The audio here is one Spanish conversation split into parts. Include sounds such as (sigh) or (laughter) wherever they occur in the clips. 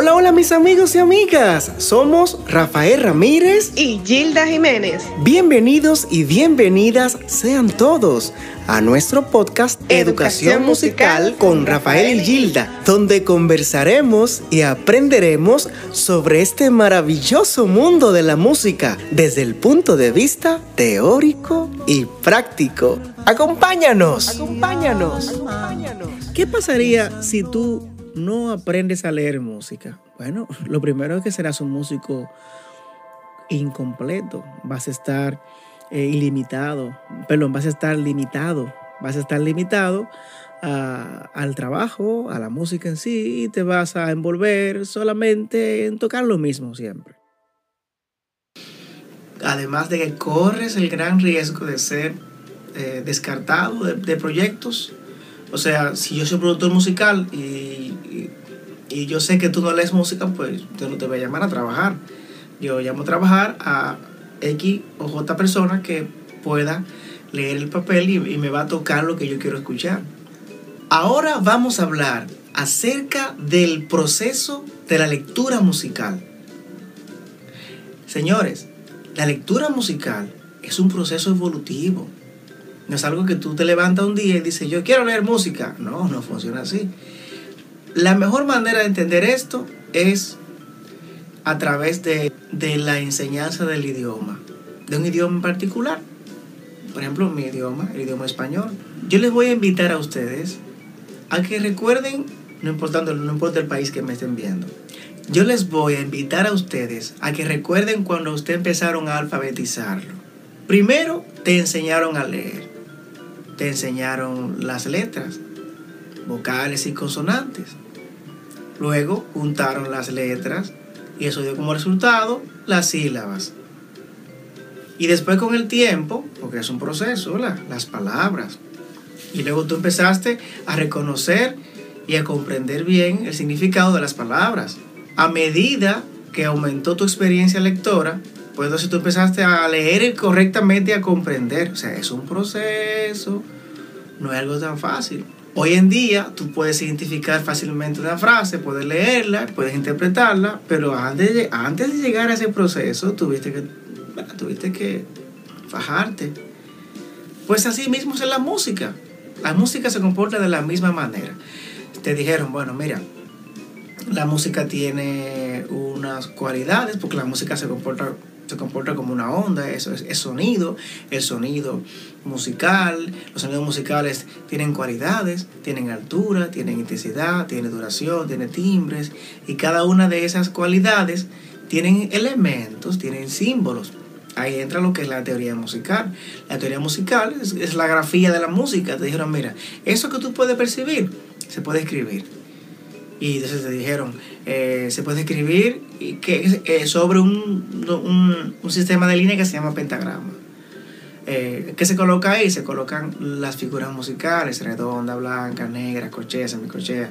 Hola, hola mis amigos y amigas. Somos Rafael Ramírez y Gilda Jiménez. Bienvenidos y bienvenidas sean todos a nuestro podcast Educación, Musical con Rafael y Gilda, donde conversaremos y aprenderemos sobre este maravilloso mundo de la música desde el punto de vista teórico y práctico. Acompáñanos. Acompáñanos. Acompáñanos. ¿Qué pasaría si tú no aprendes a leer música? Bueno, (laughs) lo primero es que serás un músico incompleto. Vas a estar eh, ilimitado, perdón, vas a estar limitado, vas a estar limitado al trabajo, a la música en sí, y te vas a envolver solamente en tocar lo mismo siempre. Además de que corres el gran riesgo de ser eh, descartado de, proyectos. O sea, si yo soy productor musical y, y, yo sé que tú no lees música, pues yo no te voy a llamar a trabajar. Yo llamo a trabajar a X o J persona que pueda leer el papel y, me va a tocar lo que yo quiero escuchar. Ahora vamos a hablar acerca del proceso de la lectura musical. Señores, la lectura musical es un proceso evolutivo. No es algo que tú te levantas un día y dices, yo quiero leer música. No, no funciona así. La mejor manera de entender esto es a través de, la enseñanza del idioma, de un idioma en particular. Por ejemplo, mi idioma, el idioma español. Yo les voy a invitar a ustedes a que recuerden, no importando, no importa el país que me estén viendo, yo les voy a invitar a ustedes a que recuerden cuando ustedes empezaron a alfabetizarlo. Primero te enseñaron a leer, te enseñaron las letras, vocales y consonantes. Luego juntaron las letras y eso dio como resultado las sílabas. Y después con el tiempo, porque es un proceso, las palabras. Y luego tú empezaste a reconocer y a comprender bien el significado de las palabras. A medida que aumentó tu experiencia lectora, pues entonces tú empezaste a leer correctamente y a comprender. O sea, es un proceso, no es algo tan fácil. Hoy en día tú puedes identificar fácilmente una frase, puedes leerla, puedes interpretarla, pero antes de, antes de llegar a ese proceso tuviste que, tuviste que fajarte. Pues así mismo es la música. La música se comporta de la misma manera. Te dijeron, bueno, mira, la música tiene unas cualidades, porque la música se comporta se comporta como una onda, eso es, sonido, el sonido musical, los sonidos musicales tienen cualidades, tienen altura, tienen intensidad, tienen duración, tienen timbres, y cada una de esas cualidades tienen elementos, tienen símbolos. Ahí entra lo que es la teoría musical. La teoría musical es, es la grafía de la música. Te dijeron, mira, eso que tú puedes percibir, se puede escribir y entonces te dijeron, eh, se puede escribir que, eh, sobre un, sistema de línea que se llama pentagrama. Eh, ¿Qué se coloca ahí? Se colocan las figuras musicales, redonda, blanca, negra, cochea, semicochea.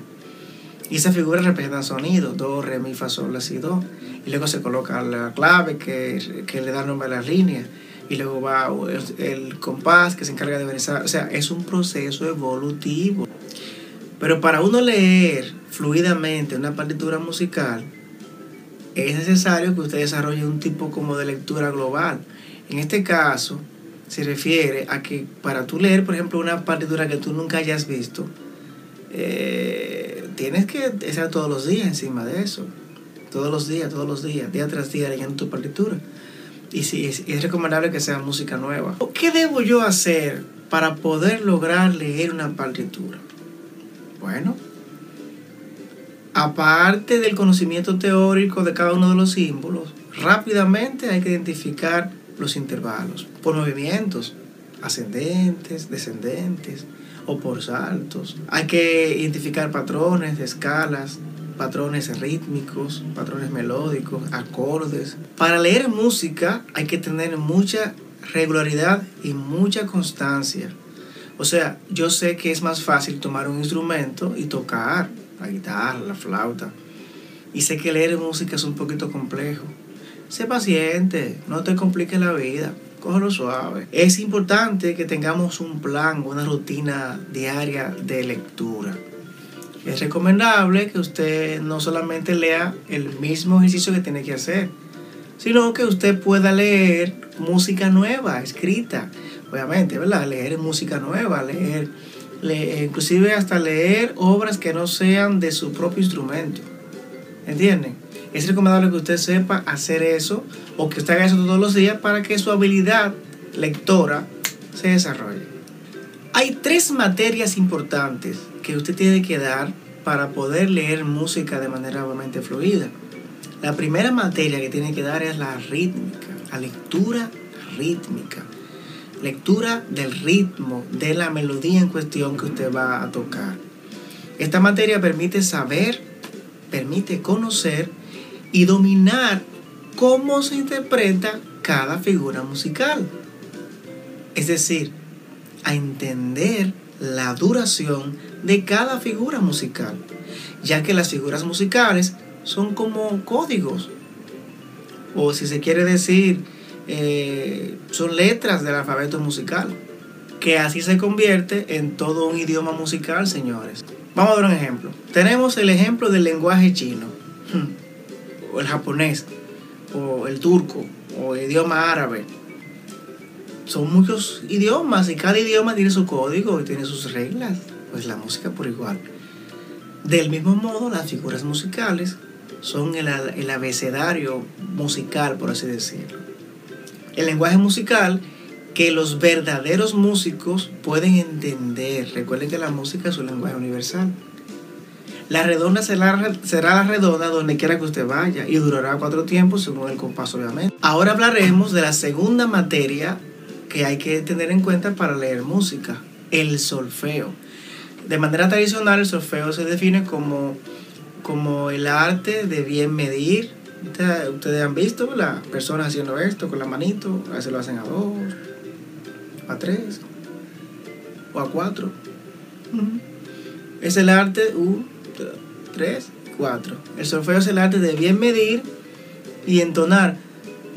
Y esas figuras representan sonidos, do, re, mi, fa, sol, la, si, do. Y luego se coloca la clave que, que le da nombre a las líneas. Y luego va el, el compás que se encarga de esa... O sea, es un proceso evolutivo. Pero para uno leer fluidamente una partitura musical, es necesario que usted desarrolle un tipo como de lectura global. En este caso, se refiere a que para tú leer, por ejemplo, una partitura que tú nunca hayas visto, eh, tienes que estar todos los días encima de eso. Todos los días, todos los días, día tras día leyendo tu partitura. Y sí, es, es recomendable que sea música nueva. ¿Qué debo yo hacer para poder lograr leer una partitura? Bueno, aparte del conocimiento teórico de cada uno de los símbolos, rápidamente hay que identificar los intervalos por movimientos ascendentes, descendentes o por saltos. Hay que identificar patrones de escalas, patrones rítmicos, patrones melódicos, acordes. Para leer música hay que tener mucha regularidad y mucha constancia. O sea, yo sé que es más fácil tomar un instrumento y tocar la guitarra, la flauta. Y sé que leer música es un poquito complejo. Sé paciente, no te compliques la vida, cógelo suave. Es importante que tengamos un plan, una rutina diaria de lectura. es recomendable que usted no solamente lea el mismo ejercicio que tiene que hacer, sino que usted pueda leer música nueva, escrita, obviamente, ¿verdad? Leer música nueva, leer, inclusive hasta leer obras que no sean de su propio instrumento. ¿Entienden? Es recomendable que usted sepa hacer eso o que usted haga eso todos los días para que su habilidad lectora se desarrolle. Hay tres materias importantes que usted tiene que dar para poder leer música de manera obviamente fluida. La primera materia que tiene que dar es la rítmica, la lectura rítmica. Lectura del ritmo, de la melodía en cuestión que usted va a tocar. Esta materia permite saber, permite conocer y dominar cómo se interpreta cada figura musical. Es decir, a entender la duración de cada figura musical, ya que las figuras musicales son como códigos, o si se quiere decir, eh, son letras del alfabeto musical, que así se convierte en todo un idioma musical, señores. Vamos a ver un ejemplo. Tenemos el ejemplo del lenguaje chino, o el japonés, o el turco, o el idioma árabe son muchos idiomas y cada idioma tiene su código y tiene sus reglas. Pues la música por igual. Del mismo modo, las figuras musicales son el, el abecedario musical, por así decirlo. El lenguaje musical que los verdaderos músicos pueden entender. Recuerden que la música es un lenguaje universal. La redonda será, será, la redonda donde quiera que usted vaya y durará cuatro tiempos según el compás, obviamente. Ahora hablaremos de la segunda materia que hay que tener en cuenta para leer música, el solfeo. De manera tradicional, el solfeo se define como, como el arte de bien medir. Ustedes, han visto las personas haciendo esto con la manito, a veces lo hacen a dos, a tres o a cuatro. Es el arte, un, tres, cuatro. El solfeo es el arte de bien medir y entonar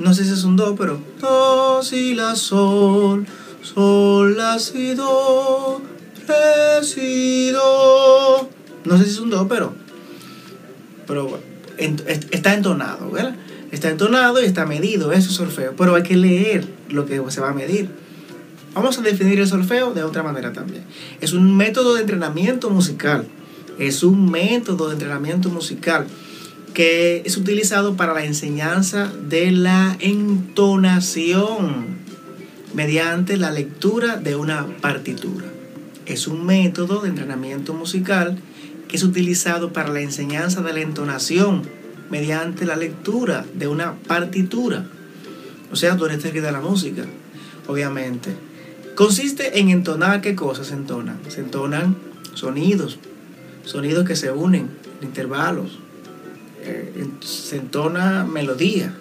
no sé si es un do, pero do, si, la, sol, sol, la, si, do, re, si, do. No sé si es un do, pero, pero está entonado, ¿verdad? Está entonado y está medido, eso es solfeo, pero hay que leer lo que se va a medir. Vamos a definir el solfeo de otra manera también. Es un método de entrenamiento musical. Es un método de entrenamiento musical que es utilizado para la enseñanza de la entonación mediante la lectura de una partitura. Es un método de entrenamiento musical es utilizado para la enseñanza de la entonación mediante la lectura de una partitura. O sea, donde está escrita la música, obviamente. Consiste en entonar qué cosas se entonan. Se entonan sonidos, sonidos que se unen en intervalos, eh, se entona melodía,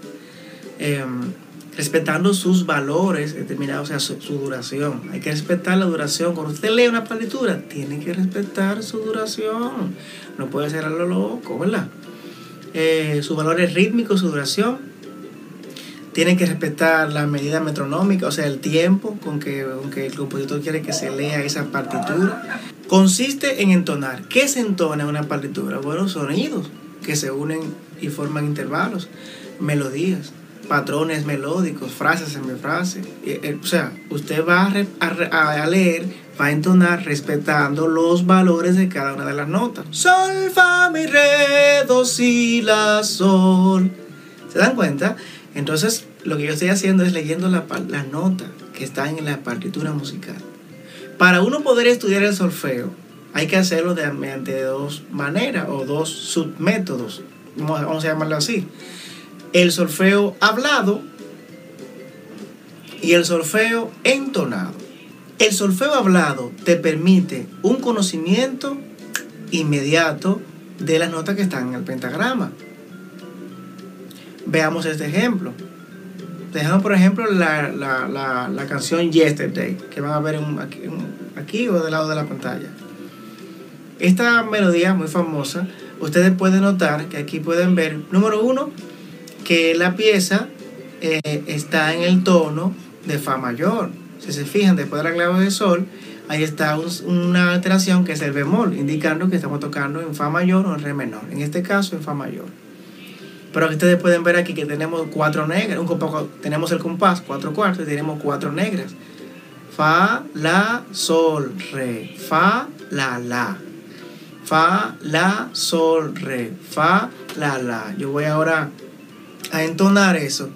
em, respetando sus valores determinados, o sea, su, duración. Hay que respetar la duración. Cuando usted lee una partitura, tiene que respetar su duración. No puede ser a lo loco, ¿verdad? Eh, sus valores rítmicos, su duración. Tiene que respetar la medida metronómica, o sea, el tiempo con que, con que el compositor quiere que se lea esa partitura. Consiste en entonar. ¿Qué se entona en una partitura? Buenos sonidos que se unen y forman intervalos, melodías, patrones melódicos, frases en frase. Eh, o sea, usted va a, leer, va a entonar respetando los valores de cada una de las notas. Sol, fa, mi, re, do, si, la, sol. ¿Se dan cuenta? Entonces, lo que yo estoy haciendo es leyendo la, la nota que está en la partitura musical. Para uno poder estudiar el solfeo, hay que hacerlo de, mediante dos maneras o dos submétodos, vamos a llamarlo así. El solfeo hablado y el solfeo entonado. El solfeo hablado te permite un conocimiento inmediato de las notas que están en el pentagrama. Veamos este ejemplo. Dejamos, por ejemplo, la, canción Yesterday, que van a ver aquí, aquí o del lado de la pantalla. Esta melodía muy famosa, ustedes pueden notar que aquí pueden ver, número uno, que la pieza eh, está en el tono de Fa mayor. Si se fijan, después de la clave de Sol, ahí está una alteración que es el bemol, indicando que estamos tocando en fa mayor o en re menor. En este caso, en fa mayor. Pero ustedes pueden ver aquí que tenemos cuatro negras, un tenemos el compás, cuatro cuartos, y tenemos cuatro negras. Fa, la, sol, re. Fa, la, la. Fa, la, sol, re. Fa, la, la. Yo voy ahora a entonar eso.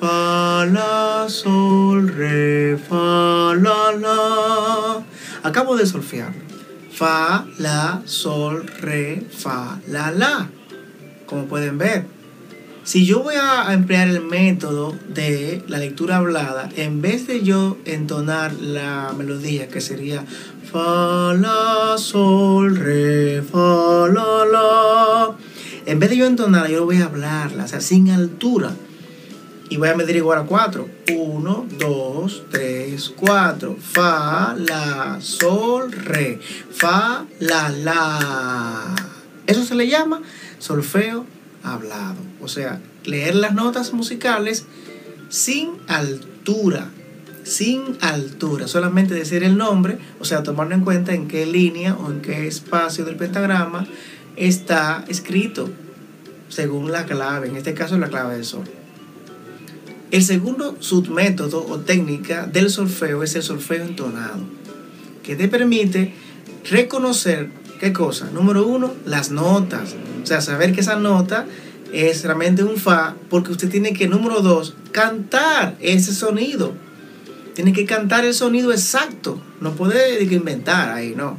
Fa, la, sol, re, fa, la, la. Acabo de solfear. Fa, la, sol, re, fa, la, la. Como pueden ver. Si yo voy a emplear el método de la lectura hablada, en vez de yo entonar la melodía, que sería fa, la, sol, re, fa, la, la, en vez de yo entonarla, yo voy a hablarla, o sea, sin altura y voy a medir igual a 4. 1, 2, 3, 4. Fa, la, sol, re. Fa, la, la. Eso se le llama solfeo hablado. O sea, leer las notas musicales sin altura. Sin altura. Solamente decir el nombre, o sea, tomando en cuenta en qué línea o en qué espacio del pentagrama está escrito según la clave. En este caso, la clave de sol. El segundo submétodo o técnica del solfeo es el solfeo entonado, que te permite reconocer, ¿qué cosa? Número uno, las notas. O sea, saber que esa nota es realmente un fa, porque usted tiene que, número dos, cantar ese sonido. Tiene que cantar el sonido exacto. No puede inventar ahí, no.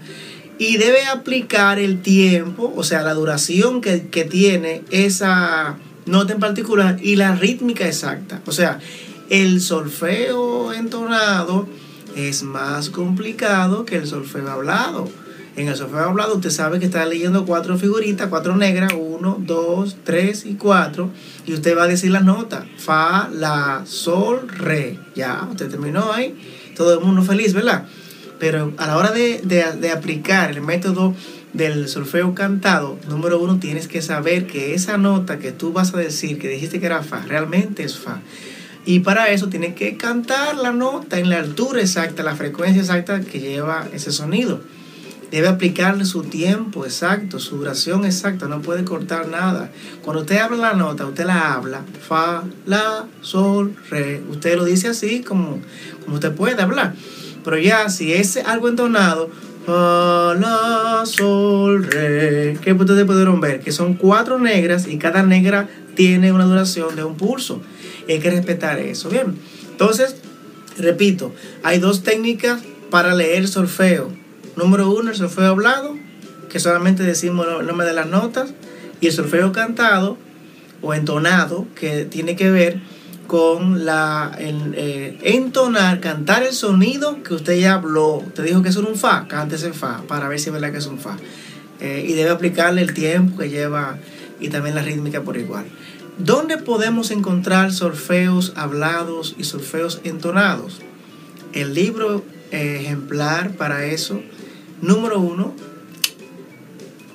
Y debe aplicar el tiempo, o sea, la duración que, que tiene esa nota en particular y la rítmica exacta. O sea, el solfeo entonado es más complicado que el solfeo hablado. En el solfeo hablado usted sabe que está leyendo cuatro figuritas, cuatro negras, uno, dos, tres y cuatro, y usted va a decir las notas, fa, la, sol, re. Ya, usted terminó ahí, todo el mundo feliz, ¿verdad? Pero a la hora de, de aplicar el método del solfeo cantado, número uno, tienes que saber que esa nota que tú vas a decir, que dijiste que era fa, realmente es fa. Y para eso tienes que cantar la nota en la altura exacta, la frecuencia exacta que lleva ese sonido. Debe aplicarle su tiempo exacto, su duración exacta, no puede cortar nada. Cuando usted habla la nota, usted la habla, fa, la, sol, re. Usted lo dice así como, como usted puede hablar. Pero ya si es algo entonado, la, sol, re. Que ustedes pudieron ver que son cuatro negras y cada negra tiene una duración de un pulso. Hay que respetar eso. Bien. Entonces, repito, hay dos técnicas para leer solfeo. Número uno, el solfeo hablado, que solamente decimos el nombre de las notas. Y el solfeo cantado o entonado, que tiene que ver con la eh, entonar, cantar el sonido que usted ya habló. Te dijo que es un fa, cántese en fa para ver si es verdad que es un fa. Eh, y debe aplicarle el tiempo que lleva y también la rítmica por igual. ¿Dónde podemos encontrar solfeos hablados y solfeos entonados? El libro eh, ejemplar para eso, número uno,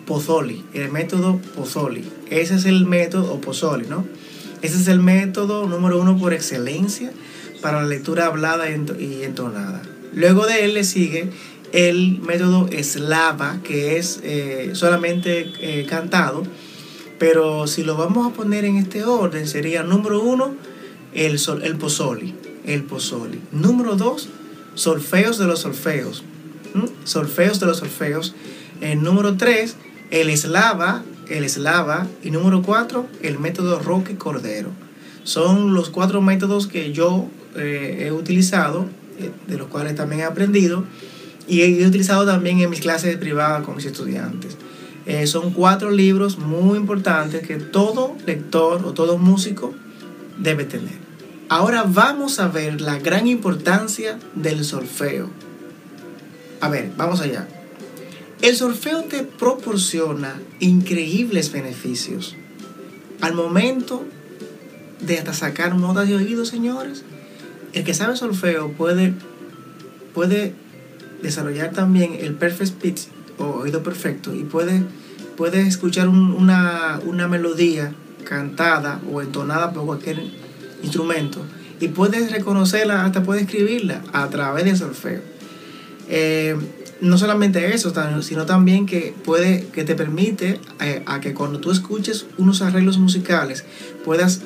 Pozzoli, el método Pozzoli. Ese es el método, o Pozzoli, ¿no? Ese es el método número uno por excelencia para la lectura hablada y entonada. Luego de él le sigue el método eslava, que es eh, solamente eh, cantado, pero si lo vamos a poner en este orden, sería número uno, el, sol, el pozoli, el pozoli. Número dos, solfeos de los solfeos, solfeos de los solfeos. El número tres, el eslava, el eslava y número cuatro, el método Roque Cordero. Son los cuatro métodos que yo eh, he utilizado, eh, de los cuales también he aprendido y he utilizado también en mis clases privadas con mis estudiantes. Eh, son cuatro libros muy importantes que todo lector o todo músico debe tener. Ahora vamos a ver la gran importancia del solfeo. A ver, vamos allá. El solfeo te proporciona increíbles beneficios. Al momento de hasta sacar notas de oído, señores, el que sabe solfeo puede, puede desarrollar también el perfect pitch o oído perfecto y puede, puede escuchar una, una melodía cantada o entonada por cualquier instrumento y puede reconocerla, hasta puede escribirla a través del solfeo. Eh, no solamente eso, sino también que puede, que te permite eh, a que cuando tú escuches unos arreglos musicales puedas,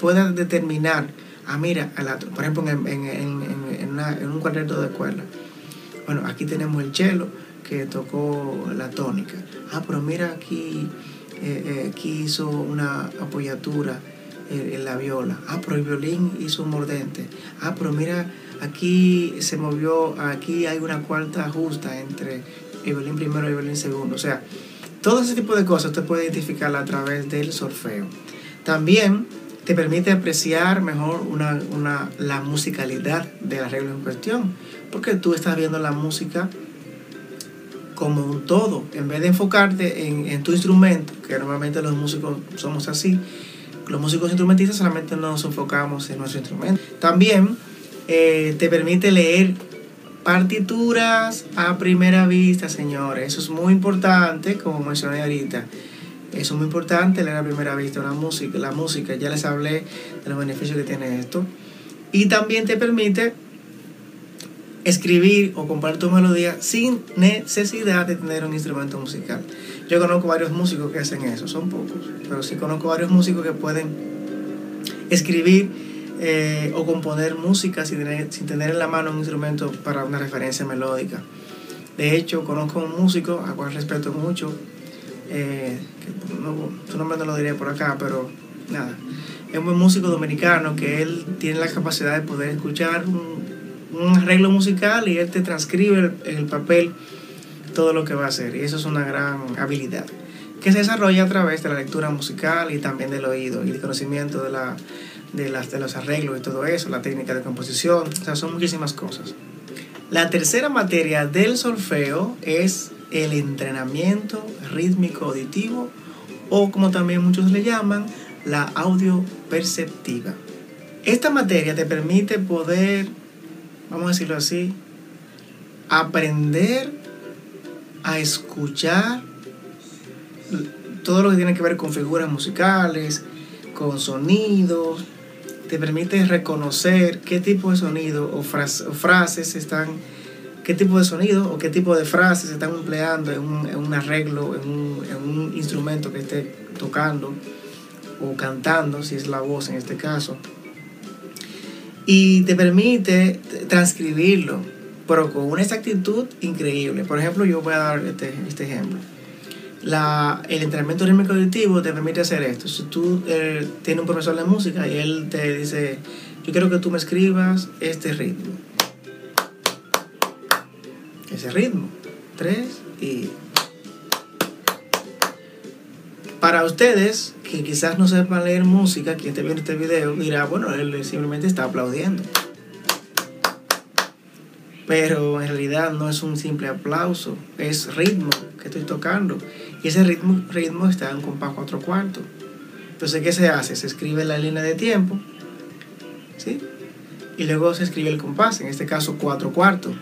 puedas determinar, ah, mira, por ejemplo, en, en, en, en, un cuarteto de cuerda. Bueno, aquí tenemos el cello que tocó la tónica. Ah, pero mira aquí, eh, eh, aquí hizo una apoyatura en la viola. Ah, pero el violín hizo un mordente. Ah, pero mira Aquí se movió, aquí hay una cuarta justa entre el violín primero y el violín segundo. O sea, todo ese tipo de cosas usted puede identificarla a través del solfeo. También te permite apreciar mejor una, la musicalidad del arreglo en cuestión, porque tú estás viendo la música como un todo, en vez de enfocarte en, en tu instrumento, que normalmente los músicos somos así, los músicos instrumentistas solamente nos enfocamos en nuestro instrumento. También eh, te permite leer partituras a primera vista, señores. Eso es muy importante, como mencioné ahorita. Eso es muy importante leer a primera vista una música, la música. Ya les hablé de los beneficios que tiene esto. Y también te permite escribir o componer tu melodía sin necesidad de tener un instrumento musical. Yo conozco varios músicos que hacen eso, son pocos, pero sí conozco varios músicos que pueden escribir eh, o componer música sin tener, sin tener en la mano un instrumento para una referencia melódica. De hecho, conozco un músico a cual respeto mucho, eh, su nombre no lo diré por acá, pero nada, es un músico dominicano que él tiene la capacidad de poder escuchar un, arreglo musical y él te transcribe en el papel todo lo que va a hacer. Y eso es una gran habilidad que se desarrolla a través de la lectura musical y también del oído y el conocimiento de la de, las, de los arreglos y todo eso, la técnica de composición, o sea, son muchísimas cosas. La tercera materia del solfeo es el entrenamiento rítmico auditivo o como también muchos le llaman, la audio perceptiva. Esta materia te permite poder, vamos a decirlo así, aprender a escuchar todo lo que tiene que ver con figuras musicales, con sonidos, te permite reconocer qué tipo de sonido o, frases están, qué tipo de sonido o qué tipo de frases se están empleando en un, arreglo, en un, instrumento que esté tocando o cantando, si es la voz en este caso. Y te permite transcribirlo, pero con una exactitud increíble. Por ejemplo, yo voy a dar este, este ejemplo la, el entrenamiento rítmico auditivo te permite hacer esto. Si tú eh, tienes un profesor de música y él te dice, yo quiero que tú me escribas este ritmo. Ese ritmo. Tres y... Para ustedes que quizás no sepan leer música, quien esté viendo este video dirá, bueno, él simplemente está aplaudiendo. Pero en realidad no es un simple aplauso, es ritmo que estoy tocando. Y ese ritmo, ritmo está en compás 4 cuartos. Entonces, ¿qué se hace? Se escribe la línea de tiempo, ¿sí? Y luego se escribe el compás, en este caso 4 cuartos.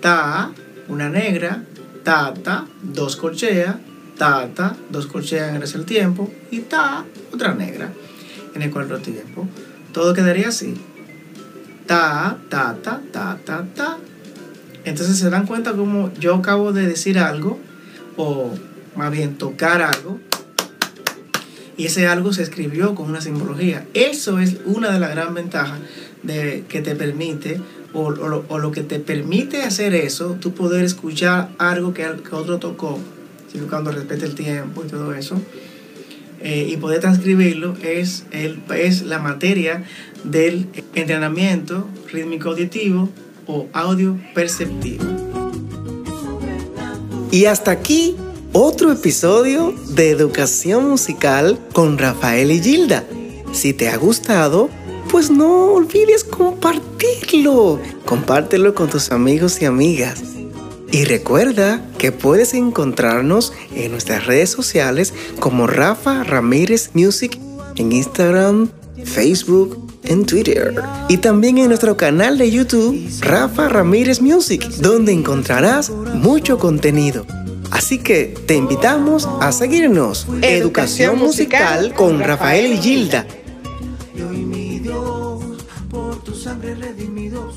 Ta, una negra, ta, ta, dos corcheas, ta, ta, dos corcheas en el tiempo, y ta, otra negra en el cuarto tiempo. Todo quedaría así. Ta, ta, ta, ta, ta, ta. Entonces se dan cuenta como yo acabo de decir algo o más bien tocar algo, y ese algo se escribió con una simbología. Eso es una de las grandes ventajas de, que te permite, o, lo que te permite hacer eso, tú poder escuchar algo que, otro tocó, respete el tiempo y todo eso, eh, y poder transcribirlo, es, el, es la materia del entrenamiento rítmico auditivo o audio perceptivo. Y hasta aquí otro episodio de Educación Musical con Rafael y Gilda. Si te ha gustado, pues no olvides compartirlo. Compártelo con tus amigos y amigas. Y recuerda que puedes encontrarnos en nuestras redes sociales como Rafa Ramírez Music en Instagram, Facebook, en Twitter y también en nuestro canal de YouTube Rafa Ramírez Music, donde encontrarás mucho contenido. Así que te invitamos a seguirnos. Educación, musical, con Rafael y Gilda. por tu sangre redimido